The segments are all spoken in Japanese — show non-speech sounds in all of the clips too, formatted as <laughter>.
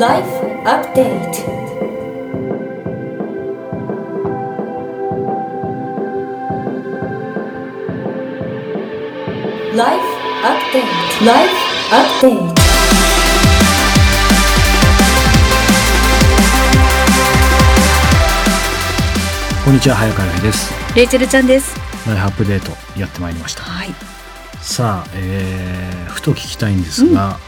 Life Update ライフアップデート Life Update こんにちは早川由美ですレイチェルちゃんです。ライフアップデートやってまいりましたはい。さあ、えー、ふと聞きたいんですが、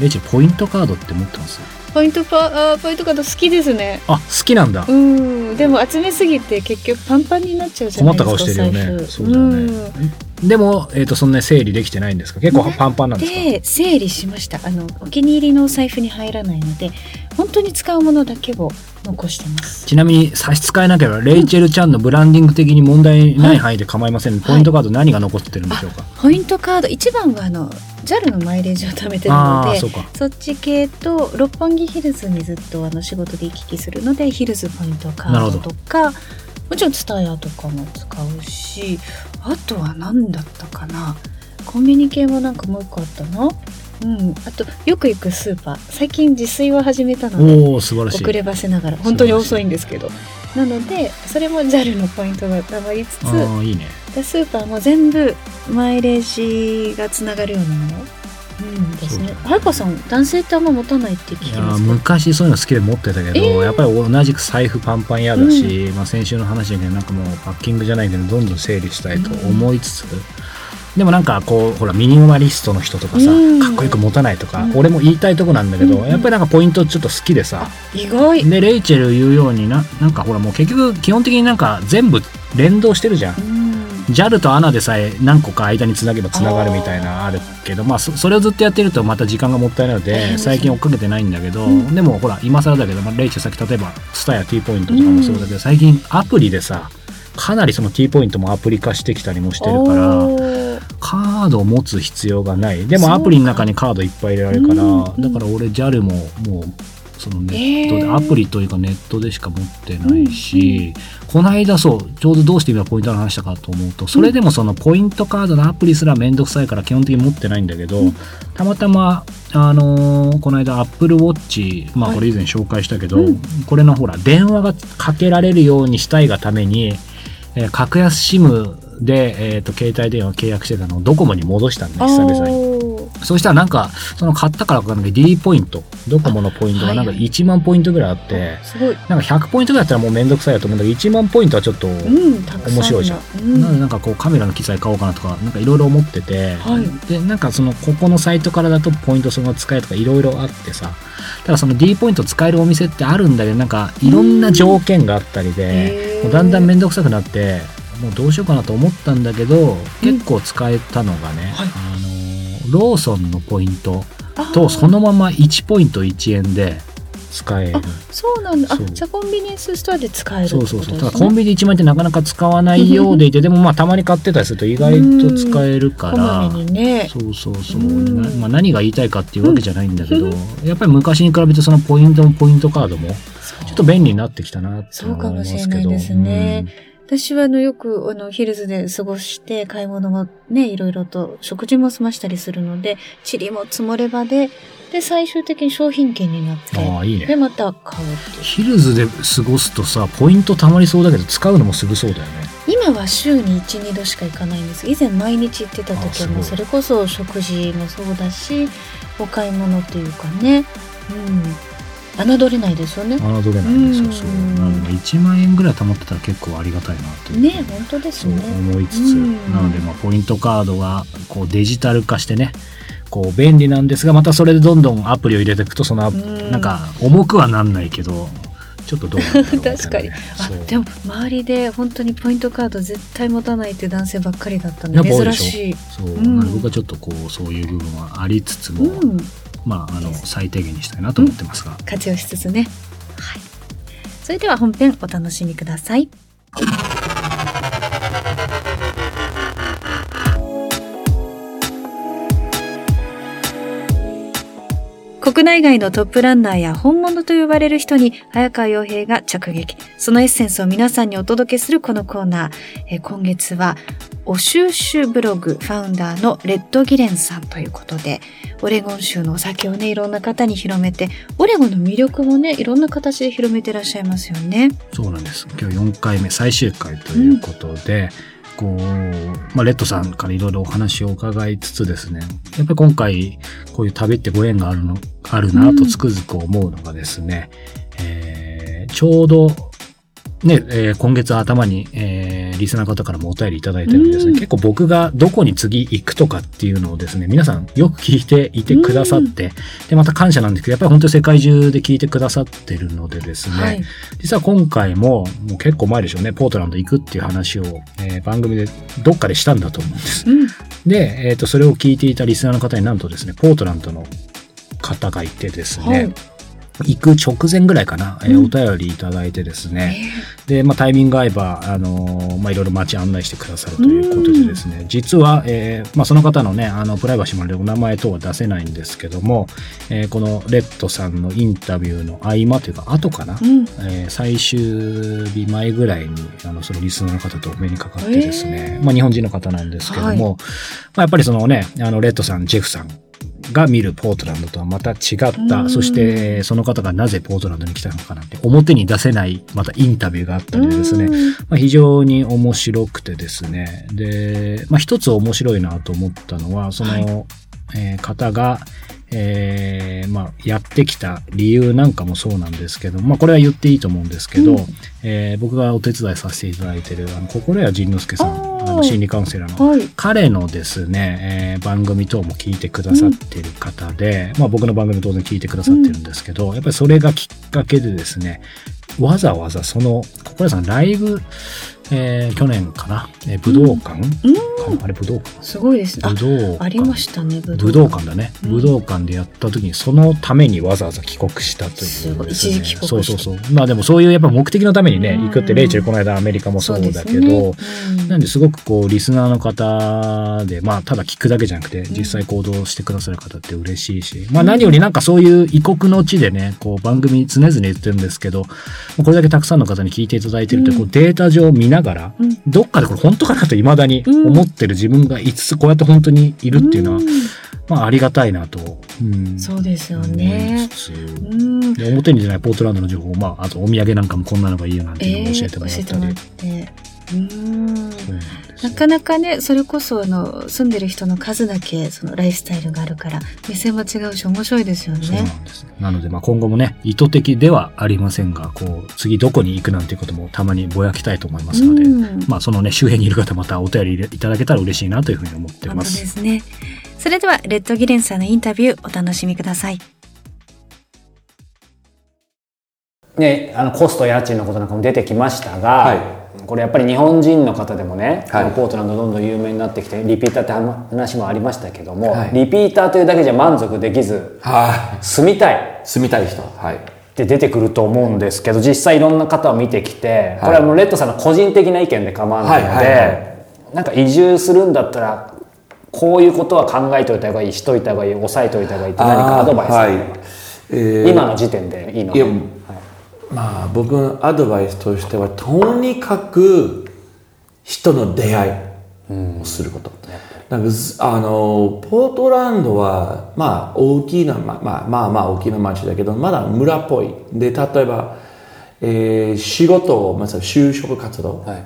レイチェルポイントカードって持ってます？ポイントパあポイントカード好きですね。あ好きなんだ。うん。でも集めすぎて結局パンパンになっちゃうじゃな困ったいですか。顔してるよね。そうだよね、でも、えー、とそんなに整理できてないんですか？結構ね。パンパンなんですか、で整理しました。あのお気に入りのお財布に入らないので本当に使うものだけを残してます。ちなみに差し支えなければレイチェルちゃんのブランディング的に問題ない範囲で構いません、ポイントカード何が残ってるんでしょうか、ポイントカード。一番はあの JAL のマイレージを貯めてるのでそっち系と六本木ヒルズにずっとあの仕事で行き来するのでヒルズポイントカードとかもちろんツタヤとかも使うしあとは何だったかな？コンビニ系もなんかもう一個あったなうん。あとよく行くスーパー。最近自炊を始めたので遅ればせながら。本当に遅いんですけど。なのでそれも JAL のポイントがたまりつつああいいねでスーパーも全部マイレージがつながるようなもの？うんですね。そうだね早川さん男性ってあんま持たないって聞きますか昔そういうの好きで持ってたけど、えー。やっぱり同じく財布パンパン嫌だし、まあ、先週の話だけどなんかもうパッキングじゃないけどどんどん整理したいと思いつつ、でもなんかこうほらミニマリストの人とかさ、うん。かっこよく持たないとか、うん。俺も言いたいとこなんだけど、うん。やっぱりなんかポイントちょっと好きでさ、意外。でレイチェル言うようにななんかほらもう結局基本的になんか全部連動してるじゃん。う。ん JAL と ANA でさえ何個か間につなげばつながるみたいなあるけどまあそそれをずっとやってるとまた時間がもったいないので最近追っかけてないんだけど、うん。でもほら今更だけど、まあ、レイチェルさっき例えば TSUTAYA や T ポイントとかもそうだけど、最近アプリでさかなりその T ポイントもアプリ化してきたりもしてるからカードを持つ必要がない。でもアプリの中にカードいっぱい入れられるからうんだから俺 JAL ももうそのネットで、へー。アプリというかネットでしか持ってないし、この間そうちょうどどうして今ポイントの話したかと思うとそれでもそのポイントカードのアプリすらめんどくさいから基本的に持ってないんだけど、うん。たまたまあのーこの間 Apple Watch まあはい。これ以前紹介したけど、うん。これのほら電話がかけられるようにしたいがために、えー格安 SIM で、えー、と携帯電話契約してたのをドコモに戻したんだ久々に。そうしたらなんか、その買ったからかんない D ポイント、ドコモのポイントがなんかはいはい。1万ポイントぐらいあって、すごい。なんか100ポイントぐらいだったらもうめんどくさいやと思うんだけど、1万ポイントはちょっと、面白いじゃん。うん。なのでなんかこうカメラの機材買おうかなとか、なんかいろいろ思ってて、はい。で、なんかそのここのサイトからだとポイントその使えとかいろいろあってさ、ただその D ポイント使えるお店ってあるんだけど、なんかいろんな条件があったりで、だんだんめんどくさくなって、もうどうしようかなと思ったんだけど、結構使えたのがね、はい。あの、ローソンのポイントとそのまま1ポイント1円で使える。あ。そうなんだ。あそう。じゃあコンビニエンスストアで使えるってそうそうそう。ただコンビニ1万円ってなかなか使わないようでいて、でもまあたまに買ってたりすると意外と使えるから。ね。そうそうそう、まあ、何が言いたいかっていうわけじゃないんだけど、やっぱり昔に比べてそのポイントもポイントカードもちょっと便利になってきたなってそうかも思いますけど。しれないですね。私はあのよくあのヒルズで過ごして買い物もねいろいろと食事も済ましたりするので塵も積もればでで最終的に商品券になってうんああいいね。でまた買うっていう。ヒルズで過ごすとさポイントたまりそうだけど使うのもすぐそうだよね。今は週に12度しか行かないんです。以前毎日行ってた時はもそれこそ食事もそうだしお買い物っていうかね。うん侮れないですよね。侮れないんですよ。そう。うんなので1万円ぐらい貯まってたら結構ありがたいなってね本当ですそうね思いつつ、うん。なのでまあポイントカードがこうデジタル化してね。こう便利なんですがまたそれでどんどんアプリを入れていくとそのなんか重くはなんないけどちょっとどう <laughs> 確かに。あでも周りで本当にポイントカード絶対持たないっていう男性ばっかりだったんで珍しい。そう、うん。僕はちょっとこうそういう部分はありつつも、うん、まああの最低限にしたいなと思ってますが、活用しつつね。はい。それでは本編お楽しみください。国内外のトップランナーや本物と呼ばれる人に早川洋平が直撃。そのエッセンスを皆さんにお届けするこのコーナー。えー今月は、お収集ブログファウンダーのレッドギレンさんということで、オレゴン州のお酒をね、いろんな方に広めて、オレゴンの魅力もね、いろんな形で広めてらっしゃいますよね。そうなんです。今日4回目、最終回ということで、こう、まあ、レッドさんからいろいろお話を伺いつつですね、やっぱり今回、こういう旅ってご縁があるの、あるなとつくづく思うのがですね、えーちょうど、ね、えー今月頭に、えーリスナーの方からもお便りいただいてるんですね、うん結構僕がどこに次行くとかっていうのをですね、皆さんよく聞いていてくださって、で、また感謝なんですけど、やっぱり本当に世界中で聞いてくださってるのでですね、はい。実は今回も、もう結構前でしょうね、ポートランド行くっていう話を、えー番組でどっかでしたんだと思うんです。うん。で、えっ、と、それを聞いていたリスナーの方になんとですね、ポートランドの方がいてですね、はい。行く直前ぐらいかな、えーうん。お便りいただいてですね、で、まあ、タイミング合えば、あのーまあ、いろいろ街案内してくださるということでですね、実は、えーまあ、その方のね、あの、プライバシーもあるのでお名前等は出せないんですけども、えーこのレッドさんのインタビューの合間というか、後かな、うん。えー最終日前ぐらいに、あの、そのリスナーの方とお目にかかってですね、まあ、日本人の方なんですけども、まあ、やっぱりそのね、あの、レッドさん、ジェフさんが見るポートランドとはまた違った、うん。そして、その方がなぜポートランドに来たのかなんて、表に出せない、またインタビューがあったりでですね、うん。まあ、非常に面白くてですね。で、まあ、一つ面白いなと思ったのは、その、はい。えー方が、えーまあ、やってきた理由なんかもそうなんですけど、まあ、これは言っていいと思うんですけど、うん。えー僕がお手伝いさせていただいてる、あの、心谷仁之助さん、あの心理カウンセラーの、はい。彼のですね、えー番組等も聞いてくださってる方で、まあ僕の番組も当然聞いてくださってるんですけど、やっぱりそれがきっかけでですね、わざわざその、心谷さんライブ、えー去年かな、えー武道館、うん。あれ武道館？すごいです。ね。あ武、道館。ありましたね、武武道館だね、うん。武道館でやった時にそのためにわざわざ帰国したというすごい。ですね一時帰国そうそうそう。まあでもそういうやっぱ目的のためにねうん。行くってレイチェルこの間アメリカもそうだけど、ね。なんですごくこうリスナーの方でまあただ聞くだけじゃなくて実際行動してくださる方って嬉しいし、まあ何よりなんかそういう異国の地でねこう番組常々言ってるんですけどこれだけたくさんの方に聞いていただいてるってうん。こうデータ上見ながらうんどっかでこれ本当かなと未だに思ってる自分が5つこうやって本当にいるっていうのは、んまあありがたいなと、うんそうですよね。うん。で表に出ないポートランドの情報、まあ、あとお土産なんかもこんなのがいいよなんていうのを教えてもらったり。教えてもらって。うん。なかなかね、それこそあの住んでる人の数だけそのライフスタイルがあるから目線も違うし面白いですよそうなね。んです。なので、まあ、今後もね、意図的ではありませんが、こう、次どこに行くなんていうこともたまにぼやきたいと思いますので、うんまあ、そのね、周辺にいる方またお便りいただけたら嬉しいなというふうに思って本当でます。すね。それではレッドギレンさんのインタビューお楽しみください。ね、あのコスト家賃のことなんかも出てきましたが、はいこれやっぱり日本人の方でもね、はいポートランドどんどん有名になってきてリピーターって話もありましたけども、はいリピーターというだけじゃ満足できずに住みたいい。住みたい人。はい。って出てくると思うんですけど実際いろんな方を見てきて、いこれはもうレッドさんの個人的な意見で構わないので、はいはいはなんか移住するんだったらこういうことは考えておいた方がいいしといた方がいい抑えておいた方がいいって何かアドバイスがあれば、はい。えー今の時点でいいのいやで、まあ僕のアドバイスとしてはとにかく人の出会いをすること、なんかずあのポートランドはまあ大きなままあまあまあ大きな町だけどまだ村っぽい。で例えば、えー仕事をまず就職活動、は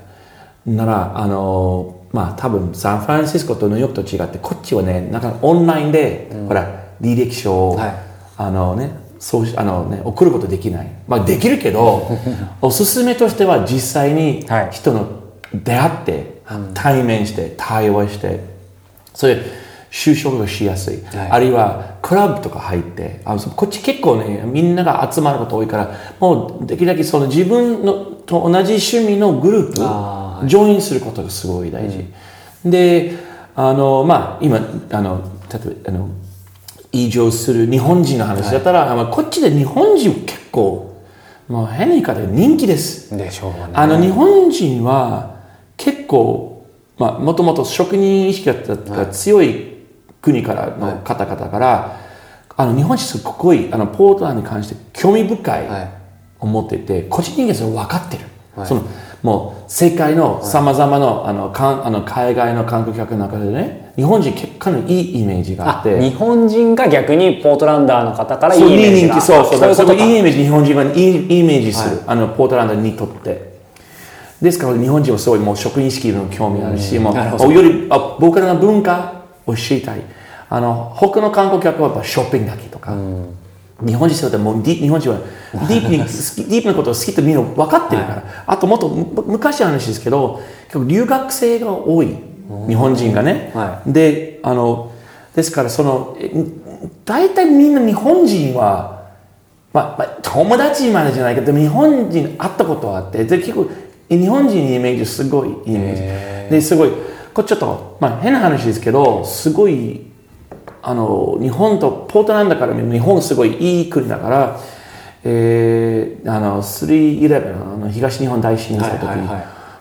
い。ならあのまあ多分サンフランシスコとニューヨークと違ってこっちはねなんかオンラインで、ほら履歴書を、はい。あのねそうしあのね送ることできない。まあできるけど <laughs> おすすめとしては実際にはい。人の出会って、対面して対話してそれで就職がしやすい、はい。あるいはクラブとか入ってあのそこっち結構ねみんなが集まること多いからもうできるだけその自分のと同じ趣味のグループあジョインすることがすごい大事、であのまあ今あの例えばあの移住する日本人の話だったら、まあこっちで日本人結構もう変に言い方で人気です。でしょうね。あの日本人は結構まあもともと職人意識が強い国からの方々から、あの日本人すごいあのポートランドに関して興味深いはい。思ってて、個人人間それ分かってる、はい。そのもう世界のさまざまなあのかんあの海外の観光客の中でね日本人結構かなりいいイメージがああって。日本人が逆にポートランダーの方からいいそうイメージ。がそうそうそういういいイメージ日本人がいいいいイメージする、あのポートランドにとって。ですから日本人はすごいもう職員式の興味あるし、もうよりあ僕らの文化を知りたい。あの他の観光客はやっぱショッピングだけとか、日本人ってもうディ日本人はディープに <laughs> ディープなことを好きってみんな分かってるから、あともっとむ昔の話ですけど留学生が多い日本人がね、はであのですからそのえ大体みんな日本人は、まあまあ、友達までじゃないけどでも日本人会ったことはあってで結構日本人のイメージすごいいいイメージ。ですごいこれちょっと、まあ、変な話ですけどすごいあの日本とポートランドから見る日本すごいいい国だから、えー、あの311あの東日本大震災の時に、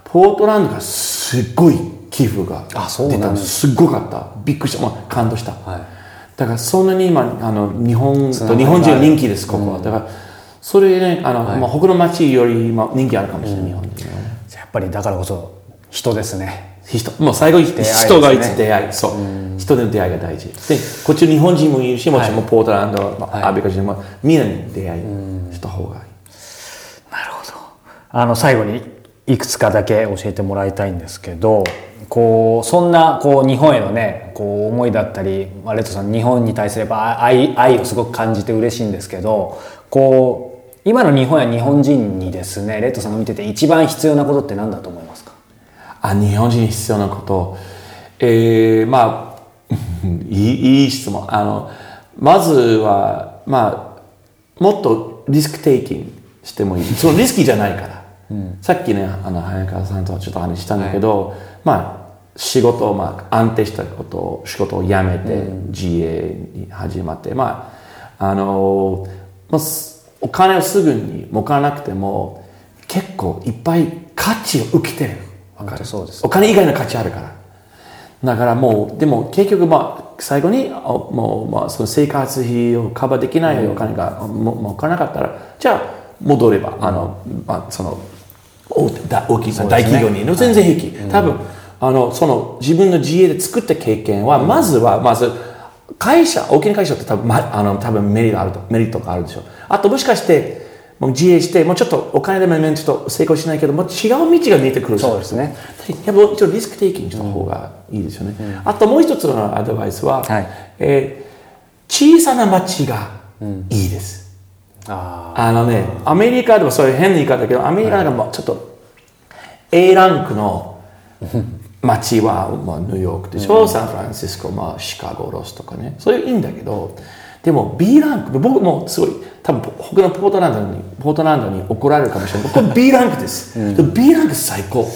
ポートランドがすごい寄付があそう出なんですたんです。すごかった。びっくりした、まあ、感動した、はい。だからそんなに今あの日本と日本人は人気ですここは、だからそれねあの、まあ、他の町よりまあ人気あるかもしれない、日本人やっぱりだからこそ人ですね。人もう最後人がいつ出会い。そう。人での出会いが大事。でこっち日本人もいるしもちろんポートランド、まあアメリカ人もみんなに出会いした方がいい。あの最後にいくつかだけ教えてもらいたいんですけどこうそんなこう日本へのねこう思いだったりまあレッドさん日本に対すれば愛愛をすごく感じて嬉しいんですけどこう今の日本や日本人にですねレッドさんが見てて一番必要なことって何だと思いますか？あ日本人に必要なこと、えー、まあ <laughs> いいいい質問。あのまずはまあもっとリスクテイキングしてもいい。<laughs> そのリスキーじゃないから、さっきねあの早川さんとちょっと話したんだけど、まあ仕事を、まあ、安定したことを仕事を辞めて、自営に始まってまああのまあすお金をすぐに儲からなくても結構いっぱい価値を受けてるわかる？そうです。お金以外の価値あるから。だからもうでも結局まあ最後にあもうまあその生活費をカバーできないお金がも儲からなかったらじゃあ戻ればあの、まあ、その大だ大大企業に全然平気、多分あのその自分の自営で作った経験は、まずはまず会社大きな会社って多分,、ま、あの多分メリットあるとメリットがあるでしょ。うあともしかしてもう自営してもうちょっとお金でもちょっと成功しないけどもう違う道が見えてくるそうですね。やっぱ一応リスクテイキングした方がいいですよね、あともう一つのアドバイスは、はい。えー小さな町がいいです、ああのねアメリカでもそういう変な言い方だけどアメリカなんかもうちょっと A ランクの街は、まあ、ニューヨークでしょ、サンフランシスコ、まあ、シカゴロスとかね。それいいんだけどでも B ランク僕もすごい多分他のポートランドにポートランドに怒られるかもしれない。<laughs> これ B ランクです、で B ランク最高、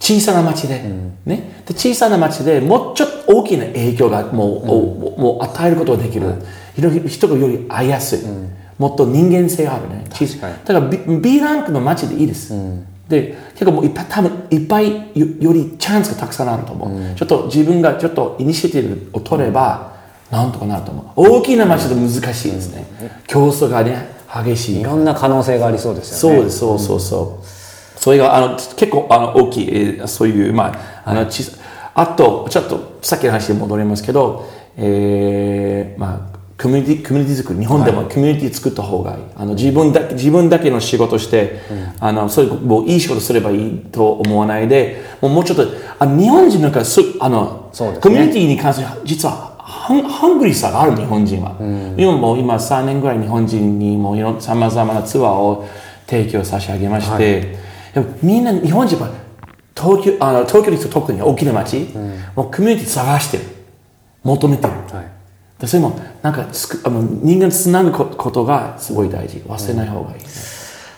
小さな町で,、ね、で小さな町でもうちょっと大きな影響がもう,、もうもう与えることができる、人人がより会いやすい、もっと人間性があるね。小さだから B, B ランクの町でいいです、で結構もういっぱい多分いっぱいよよりチャンスがたくさんあると思う、ちょっと自分がちょっとイニシアティブを取れば、なんとかなると思う。大きな町だと難しいですね、競争がね激しいいろんな可能性がありそうですよね。そうです、そうそうそう。それが、あの、結構、あの、大きい、えーそういう、まあ、あの、小さあと、ちょっと、さっきの話に戻りますけど、えーまあ、コミュニティ、コミュニティ作り、日本でもコミュニティ作った方がいい。あの、自分だけ、自分だけの仕事して、あの、それ、もういい仕事すればいいと思わないで、もうもうちょっと、あの日本人なんかす、あの、ねコミュニティに関する、実は、ハンハングリーさがある日本人は、今もう今3年ぐらい日本人にもいろさまざまなツアーを提供差し上げまして、でもみんな日本人は東京あの東京に特に大きな街、もうコミュニティ探してる。求めてる、でそれもなんかつくあの人間つなぐこことがすごい大事。忘れない方がいい、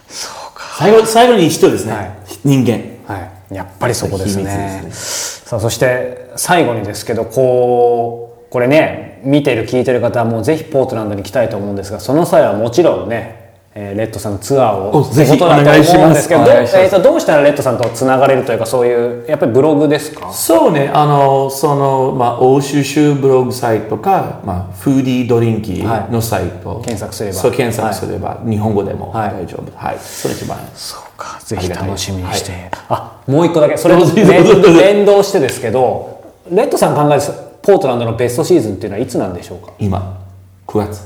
そうか。最後最後に一人ですね、はい。人間。はい、やっぱりそこですね。秘密さあそして最後にですけどこうこれね見てる聞いてる方はもうぜひポートランドに来たいと思うんですがその際はもちろんねえーレッドさんのツアーをおぜひお願いします。えーとどうしたらレッドさんとつながれるというかそういうやっぱりブログですか？そうね、あの、その、まあ、欧州州ブログサイトか、まあ、フーディードリンキーのサイト、検索すれば。そう、検索すれば、日本語でもはい。大丈夫。はい。それ一番。そうかぜひ楽しみにして、あもう一個だけ。それどうぞどうぞ連どうぞ連動してですけどレッドさん考えるポートランドのベストシーズンっていうのはいつなんでしょうか？今、9月。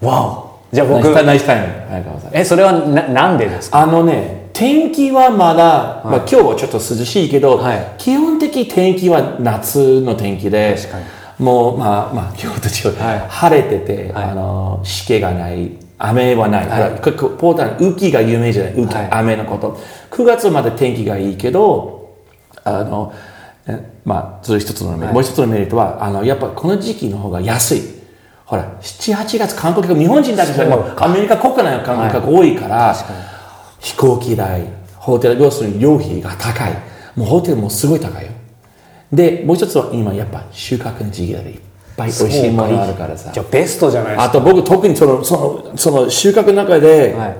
わおじゃあ僕ナイスタイム。早川さんえそれはななんでですか？あのね、天気はまだ、まあ、今日はちょっと涼しいけど、はい。基本的天気は夏の天気でもう、まあ、まあ、今日と違う、はい。晴れてて、はい。あの、湿気がない、雨はない。はい。ポーターランド、雨季が有名じゃない、雨季、はい。雨のこと。9月まで天気がいいけど、あの、えまあ、それ一つのメリもう一つのメリットは、あの、やっぱこの時期の方が安い。ほら、7、8月観光客、日本人だけじゃアメリカ国内の観光客多いから、飛行機代、ホテル、要するに料費が高い。もうホテルもすごい高いよ。で、もう一つは今やっぱ収穫の時期だからいっぱい美味しいものあるからさじ。ゃあベストじゃないですあと僕特にその、その、その収穫の中で、かはい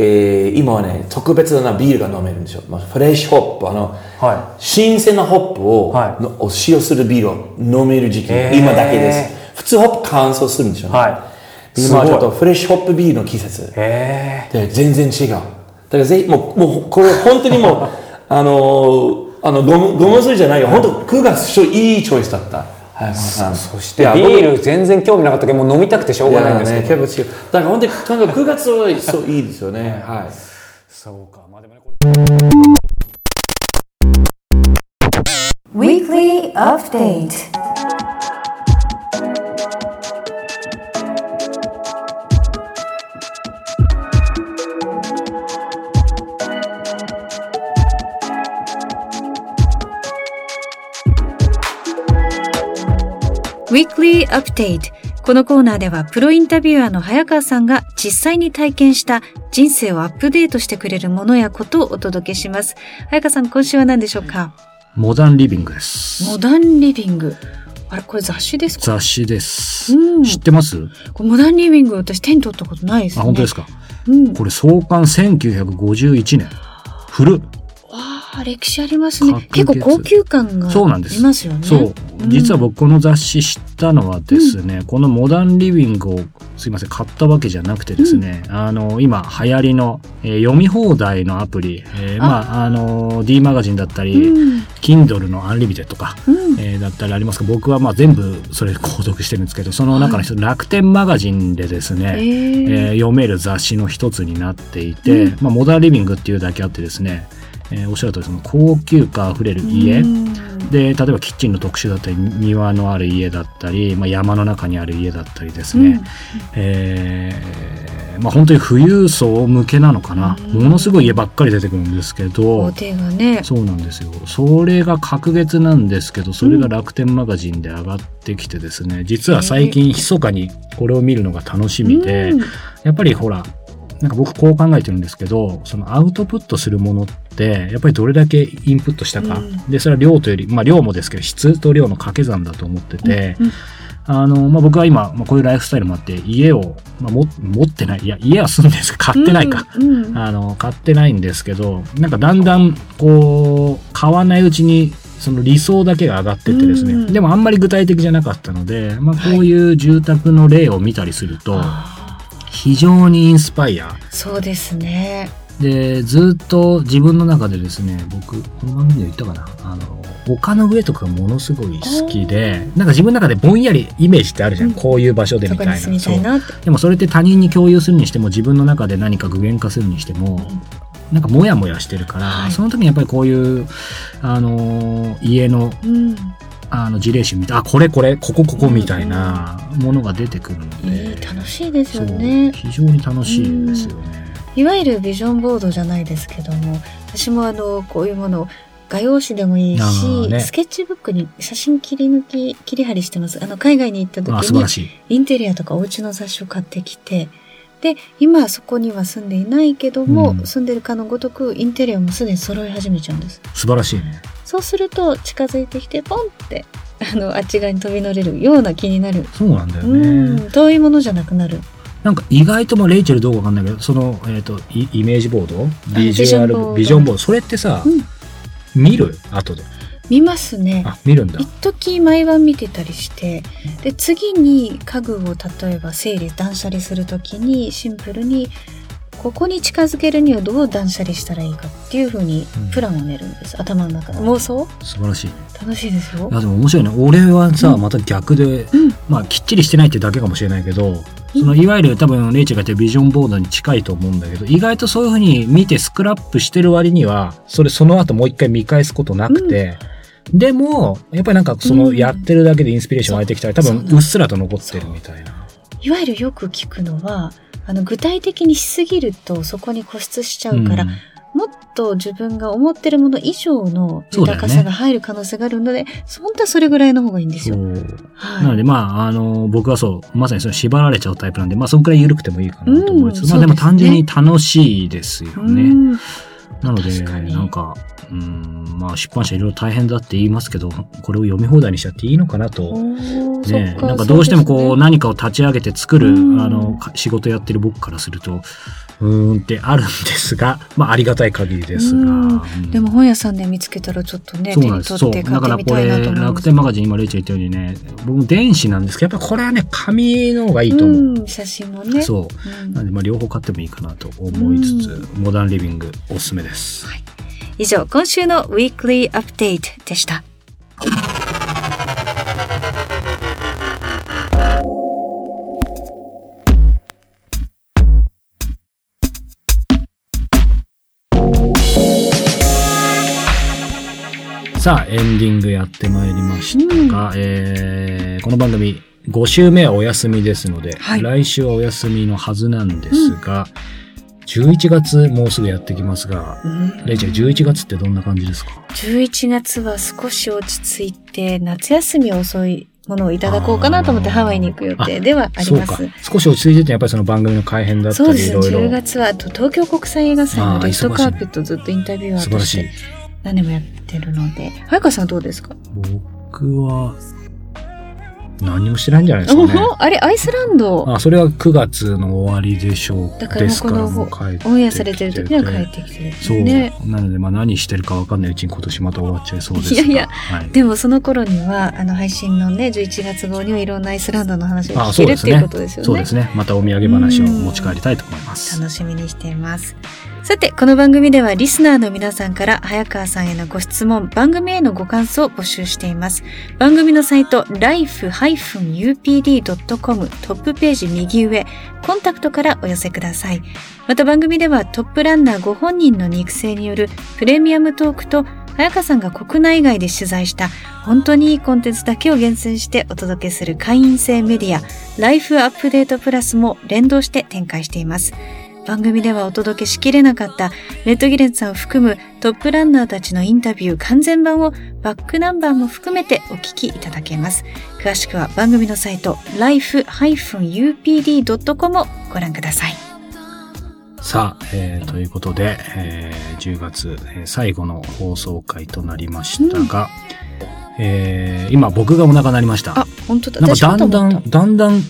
えー今はね、特別なビールが飲めるんですよ。まあ、フレッシュホップ、あの、は新鮮なホップを,はいの、を使用するビールを飲める時期、今だけです。普通ホップ乾燥するんですよね。は今はちょっとフレッシュホップビールの季節。へえで全然違う。だからぜひ、もう、もう、これ本当にもう、<laughs> あのーあの、ゴム、ゴムするじゃないよ。本当9月、ちょいいチョイスだった。はい、そそしてビール全然興味なかったけどもう飲みたくてしょうがないんですけど、ね、結構違う。だから本当に、とにかく9月はそういいですよね。はい。そうかまあでもねこれ Weekly Update Weekly Update このコーナーではプロインタビュアーの早川さんが実際に体験した人生をアップデートしてくれるものやことをお届けします。早川さん、今週は何でしょうか？モダンリビングです。モダンリビング。あれ、これ雑誌ですか？雑誌です。うん知ってます？モダンリビング私手に取ったことないですあ、ね。本当ですか？うん。これ創刊1951年。古っ。わあ、歴史ありますね格。結構別高級感がそうなんですいますよね。そう。ん実は僕この雑誌知ったのはですね、このモダンリビングをすいません、買ったわけじゃなくてですね、あの、今流行りの、えー読み放題のアプリ、えーまあ、あの、D マガジンだったり、うん。Kindle のアンリミテとか、うん。えーだったりありますが、僕はまあ全部それ購読してるんですけど、その中の一つ、楽天マガジンでですね、えーえー読める雑誌の一つになっていて、うんまあ、モダンリビングっていうだけあってですね、えーおっしゃるとりその高級感あふれる家、うん。で例えばキッチンの特集だったり庭のある家だったり、まあ、山の中にある家だったりですね、えーまあ、本当に富裕層向けなのかな、うん。ものすごい家ばっかり出てくるんですけど。ね。そうなんですよ。それが格月なんですけどそれが楽天マガジンで上がってきてですね。実は最近密かにこれを見るのが楽しみで、うん。やっぱりほらなんか僕こう考えてるんですけどそのアウトプットするものってやっぱりどれだけインプットしたか、うん。でそれは量というよりまあ量もですけど質と量の掛け算だと思ってて、うんあの、まあ、僕は今、まあ、こういうライフスタイルもあって家を、まあ、も持ってないいや家は住んでるんですけど買ってないか、うんうん。あの買ってないんですけどなんかだんだんこう買わないうちにその理想だけが上がってってですね、うんでもあんまり具体的じゃなかったので、まあ、こういう住宅の例を見たりすると、あ非常にインスパイア。ーそうですね。でずっと自分の中でですね僕この番組で言ったかな？あの丘の上とかがものすごい好きでなんか自分の中でぼんやりイメージってあるじゃん、うん。こういう場所でみたいな。そこに住みたいな。って。でもそれって他人に共有するにしても自分の中で何か具現化するにしても、なんかモヤモヤしてるから、はい。その時にやっぱりこういう、あのー家のうん。あの事例集見てあこれこれここここみたいなものが出てくるので、いい、楽しいですよね。非常に楽しいですよね。いわゆるビジョンボードじゃないですけども、私もあの、こういうものを画用紙でもいいし、ねスケッチブックに写真切り抜き、切り貼りしてます。あの、海外に行った時にあ素晴ら、しい。インテリアとかお家の雑誌を買ってきて、で、今はそこには住んでいないけども、うん住んでるかのごとく、インテリアもすでに揃い始めちゃうんです。素晴らしいね。そうすると、近づいてきて、ポンって、あの、あっち側に飛び乗れるような気になる。そうなんだようね。ん、遠いものじゃなくなる。なんか意外ともレイチェルどうかわかんないけど、その、えっ、とイ、イメージボード？ビジュアル、ビジョンボードビジョンボード。それってさ、うん見る？後で。見ますね。あ、見るんだ一。時毎晩見てたりしてで次に家具を例えば整理断捨離する時にシンプルにここに近づけるにはどう断捨離したらいいかっていう風にうん。プランを練るんです、頭の中で。妄想？素晴らしい。い楽しいですよ。や、でも面白いね。俺はさ、うん。また逆で、うん。まあ、きっちりしてないってだけかもしれないけど、そのいわゆる多分レイチェルが言ってるビジョンボードに近いと思うんだけど意外とそういうふうに見てスクラップしてる割にはそれその後もう一回見返すことなくて、でもやっぱりなんかそのうん。やってるだけでインスピレーション湧いてきたり多分う。っすらと残ってるみたいな。いわゆるよく聞くのはあの具体的にしすぎるとそこに固執しちゃうから、うん。もっと自分が思ってるもの以上の豊かさが入る可能性があるので、本当はそれぐらいの方がいいんですよ。はい、なのでまあ、あの、僕はそう、まさにその縛られちゃうタイプなんで、まあそんくらい緩くてもいいかなと思いつつ、うん。まあでも単純に楽しいですよね。うんなので、なんか、うん、まあ出版社いろいろ大変だって言いますけど、これを読み放題にしちゃっていいのかなと。ねなんかどうしてもこうね。何かを立ち上げて作る、うん。あの、か仕事やってる僕からすると、うーんってあるんですが、まあありがたい限りですが。うんうんでも本屋さんで見つけたらちょっとね、手にそうなんです。だってみたいからこれ。楽天マガジン今レイチェル言ったようにね、僕も電子なんですけど、やっぱこれはね、紙の方がいいと思う。うん、写真もね。そう。うんなんで、まあ、両方買ってもいいかなと思いつつ、うモダンリビングおすすめです。以上、今週のウィークリーアップデートでした。さあ、エンディングやってまいりましたが、えーこの番組5週目はお休みですので、はい来週はお休みのはずなんですが、11月もうすぐやってきますが、うんレイちゃん11月ってどんな感じですか？11月は少し落ち着いて、夏休み遅いものをいただこうかなと思ってハワイに行く予定ではあります。。少し落ち着いてて、やっぱりその番組の改編だったり、そうですね。いろいろ。10月は、あと東京国際映画祭のレッドカーペットずっとインタビュア素晴らしい。何年もやってるので。早川さんどうですか？僕は、何もしてないんじゃないですかね。<laughs> おあれ、アイスランド？あ、それは9月の終わりでしょう。だからですからもうこのてきてオンエアされてる時には帰ってきてる。そう。ね。なので、まあ何してるか分かんないうちに今年また終わっちゃいそうですが。いやいやはい。でもその頃には、あの配信のね、11月号にはいろんなアイスランドの話があ聞けるっていうことですよね。そうですね。またお土産話を持ち帰りたいと思います。楽しみにしています。さて、この番組ではリスナーの皆さんから早川さんへのご質問、番組へのご感想を募集しています。番組のサイト、life-upd.com トップページ右上、コンタクトからお寄せください。また番組ではトップランナーご本人の肉声によるプレミアムトークと早川さんが国内外で取材した本当にいいコンテンツだけを厳選してお届けする会員制メディア、ライフアップデートプラスも連動して展開しています。番組ではお届けしきれなかったレッドギレンさんを含むトップランナーたちのインタビュー完全版をバックナンバーも含めてお聞きいただけます。詳しくは番組のサイト life-upd.com をご覧ください。さあ、えーということで、えー10月、えー最後の放送回となりましたが、えー今僕がお腹鳴りました。あ、本当だ。なんかだんだん、だんだん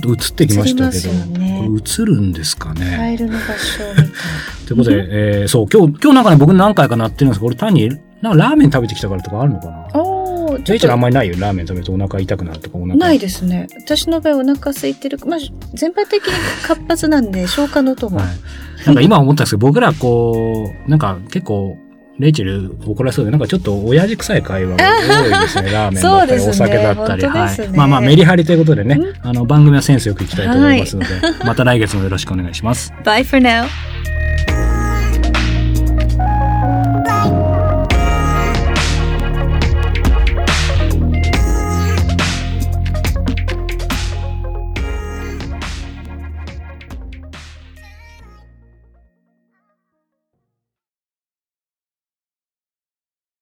ちょっと映ってきましたけど、ねこれ映るんですかね？カエルの場所みたい。<laughs> ということで、えーそう、今日、今日なんかね、僕何回かなってるんですけど、俺単に、なんかラーメン食べてきたからとかあるのかな？おー、ジェイちゃんあんままりないよ。ラーメン食べるとお腹痛くなるとか、お腹。ないですね。私の場合お腹空いてる。まあ、全般的に活発なんで消化のとも。はい。なんか今思ったんですけど、僕らこう、なんか結構、レイチェル怒られそうで、なんかちょっと親父臭い会話が多いですね。<laughs> ラーメンだったり、お酒だったり。ねはい。まあまあ、メリハリということでね、あの、番組はセンスよくいきたいと思いますので、また来月もよろしくお願いします。Bye for now.